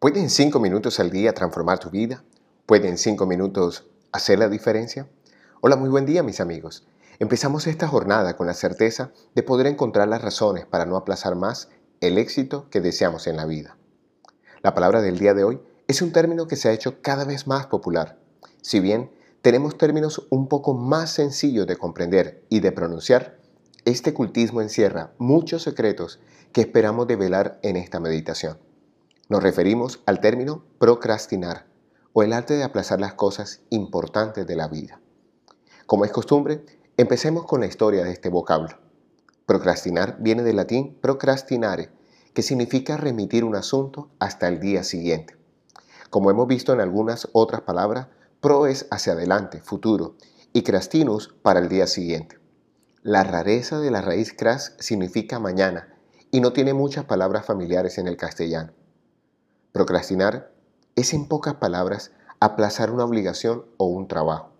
¿Puede en cinco minutos al día transformar tu vida? ¿Puede en cinco minutos hacer la diferencia? Hola, muy buen día mis amigos. Empezamos esta jornada con la certeza de poder encontrar las razones para no aplazar más el éxito que deseamos en la vida. La palabra del día de hoy es un término que se ha hecho cada vez más popular. Si bien tenemos términos un poco más sencillos de comprender y de pronunciar, este cultismo encierra muchos secretos que esperamos develar en esta meditación. Nos referimos al término procrastinar o el arte de aplazar las cosas importantes de la vida. Como es costumbre, empecemos con la historia de este vocablo. Procrastinar viene del latín procrastinare, que significa remitir un asunto hasta el día siguiente. Como hemos visto en algunas otras palabras, pro es hacia adelante, futuro, y crastinus para el día siguiente. La rareza de la raíz cras significa mañana y no tiene muchas palabras familiares en el castellano. Procrastinar es en pocas palabras aplazar una obligación o un trabajo.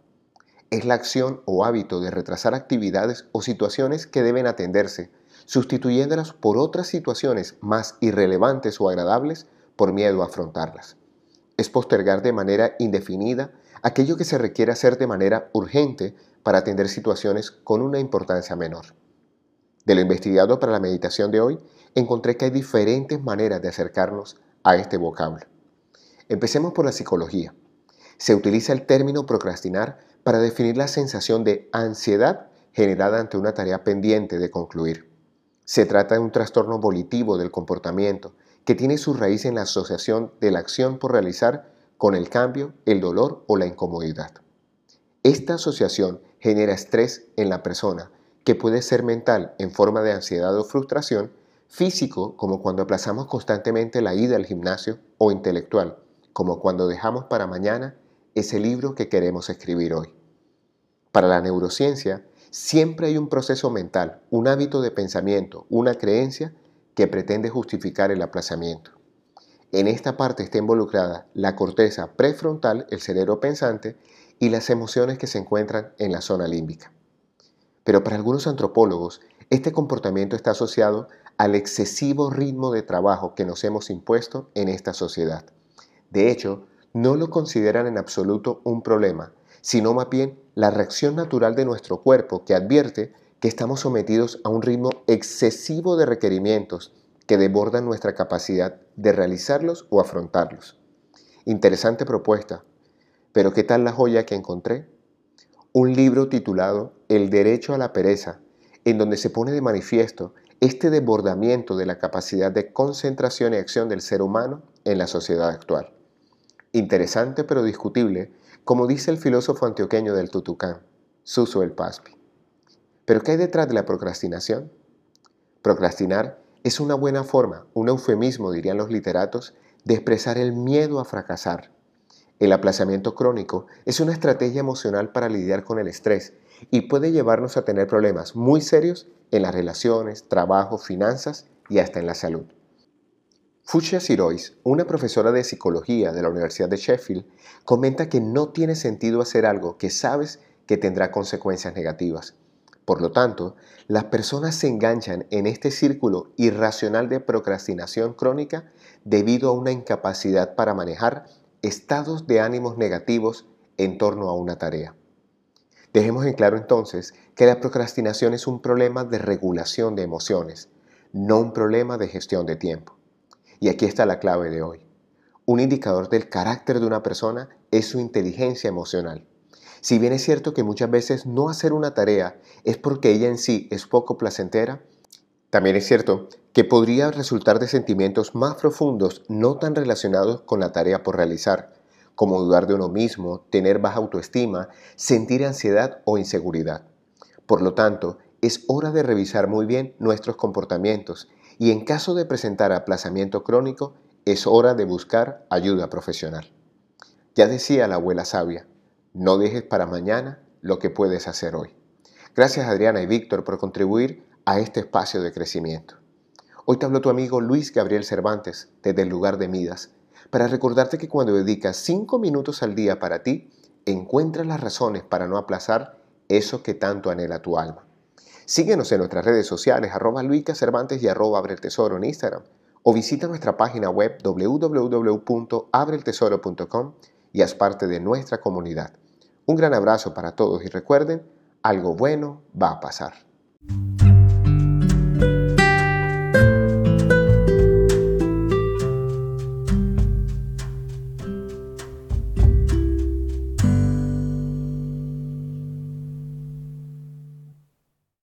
Es la acción o hábito de retrasar actividades o situaciones que deben atenderse, sustituyéndolas por otras situaciones más irrelevantes o agradables por miedo a afrontarlas. Es postergar de manera indefinida aquello que se requiere hacer de manera urgente para atender situaciones con una importancia menor. De lo investigado para la meditación de hoy, encontré que hay diferentes maneras de acercarnos a este vocablo. Empecemos por la psicología. Se utiliza el término procrastinar para definir la sensación de ansiedad generada ante una tarea pendiente de concluir. Se trata de un trastorno volitivo del comportamiento que tiene su raíz en la asociación de la acción por realizar con el cambio, el dolor o la incomodidad. Esta asociación genera estrés en la persona, que puede ser mental en forma de ansiedad o frustración, físico como cuando aplazamos constantemente la ida al gimnasio o intelectual, como cuando dejamos para mañana ese libro que queremos escribir hoy. Para la neurociencia, siempre hay un proceso mental, un hábito de pensamiento, una creencia que pretende justificar el aplazamiento. En esta parte está involucrada la corteza prefrontal, el cerebro pensante, y las emociones que se encuentran en la zona límbica. Pero para algunos antropólogos, este comportamiento está asociado al excesivo ritmo de trabajo que nos hemos impuesto en esta sociedad. De hecho, no lo consideran en absoluto un problema, sino más bien la reacción natural de nuestro cuerpo que advierte que estamos sometidos a un ritmo excesivo de requerimientos que desbordan nuestra capacidad de realizarlos o afrontarlos. Interesante propuesta, pero ¿qué tal la joya que encontré? Un libro titulado El derecho a la pereza, en donde se pone de manifiesto este desbordamiento de la capacidad de concentración y acción del ser humano en la sociedad actual. Interesante pero discutible, como dice el filósofo antioqueño del Tutucán, Suso el Paspi. ¿Pero qué hay detrás de la procrastinación? Procrastinar es una buena forma, un eufemismo, dirían los literatos, de expresar el miedo a fracasar. El aplazamiento crónico es una estrategia emocional para lidiar con el estrés y puede llevarnos a tener problemas muy serios en las relaciones, trabajo, finanzas y hasta en la salud. Fuchsia Sirois, una profesora de psicología de la Universidad de Sheffield, comenta que no tiene sentido hacer algo que sabes que tendrá consecuencias negativas. Por lo tanto, las personas se enganchan en este círculo irracional de procrastinación crónica debido a una incapacidad para manejar estados de ánimos negativos en torno a una tarea. Dejemos en claro entonces que la procrastinación es un problema de regulación de emociones, no un problema de gestión de tiempo. Y aquí está la clave de hoy. Un indicador del carácter de una persona es su inteligencia emocional. Si bien es cierto que muchas veces no hacer una tarea es porque ella en sí es poco placentera, también es cierto que podría resultar de sentimientos más profundos no tan relacionados con la tarea por realizar, como dudar de uno mismo, tener baja autoestima, sentir ansiedad o inseguridad. Por lo tanto, es hora de revisar muy bien nuestros comportamientos y en caso de presentar aplazamiento crónico, es hora de buscar ayuda profesional. Ya decía la abuela sabia, no dejes para mañana lo que puedes hacer hoy. Gracias Adriana y Víctor por contribuir a este espacio de crecimiento. Hoy te habló tu amigo Luis Gabriel Cervantes desde el lugar de Midas para recordarte que cuando dedicas cinco minutos al día para ti, encuentras las razones para no aplazar eso que tanto anhela tu alma. Síguenos en nuestras redes sociales, arroba Luica Cervantes y arroba Abre Tesoro en Instagram, o visita nuestra página web www.abreeltesoro.com y haz parte de nuestra comunidad. Un gran abrazo para todos y recuerden, algo bueno va a pasar.